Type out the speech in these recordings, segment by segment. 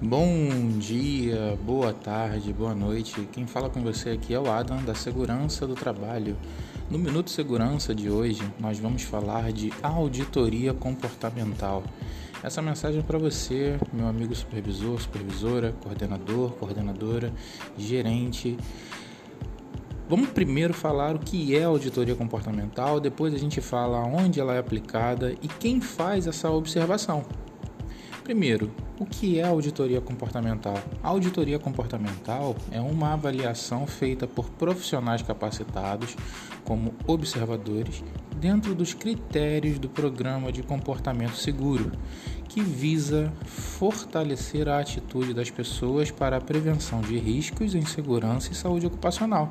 Bom dia, boa tarde, boa noite. Quem fala com você aqui é o Adam da Segurança do Trabalho. No Minuto Segurança de hoje, nós vamos falar de auditoria comportamental. Essa mensagem é para você, meu amigo supervisor, supervisora, coordenador, coordenadora, gerente. Vamos primeiro falar o que é auditoria comportamental, depois a gente fala onde ela é aplicada e quem faz essa observação. Primeiro, o que é auditoria comportamental? A auditoria comportamental é uma avaliação feita por profissionais capacitados como observadores dentro dos critérios do programa de comportamento seguro, que visa fortalecer a atitude das pessoas para a prevenção de riscos em segurança e saúde ocupacional.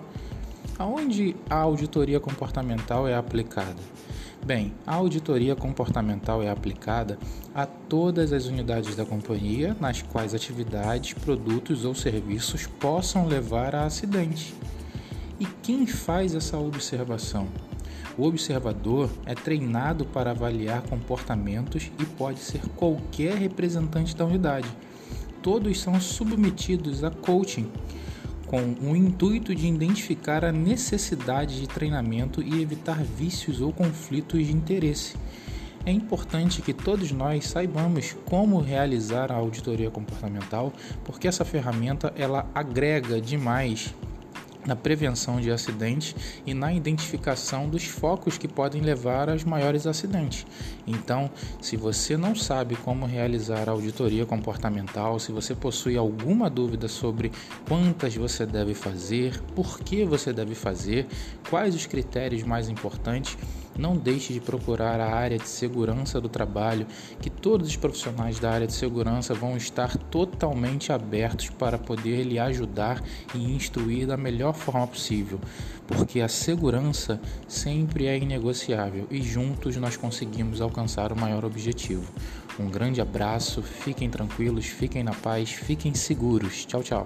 Aonde a auditoria comportamental é aplicada? Bem, a auditoria comportamental é aplicada a todas as unidades da companhia nas quais atividades, produtos ou serviços possam levar a acidente. E quem faz essa observação? O observador é treinado para avaliar comportamentos e pode ser qualquer representante da unidade. Todos são submetidos a coaching com o intuito de identificar a necessidade de treinamento e evitar vícios ou conflitos de interesse. É importante que todos nós saibamos como realizar a auditoria comportamental, porque essa ferramenta ela agrega demais na prevenção de acidentes e na identificação dos focos que podem levar aos maiores acidentes. Então, se você não sabe como realizar a auditoria comportamental, se você possui alguma dúvida sobre quantas você deve fazer, por que você deve fazer, quais os critérios mais importantes, não deixe de procurar a área de segurança do trabalho, que todos os profissionais da área de segurança vão estar totalmente abertos para poder lhe ajudar e instruir da melhor forma possível, porque a segurança sempre é inegociável e juntos nós conseguimos alcançar o maior objetivo. Um grande abraço, fiquem tranquilos, fiquem na paz, fiquem seguros. Tchau, tchau.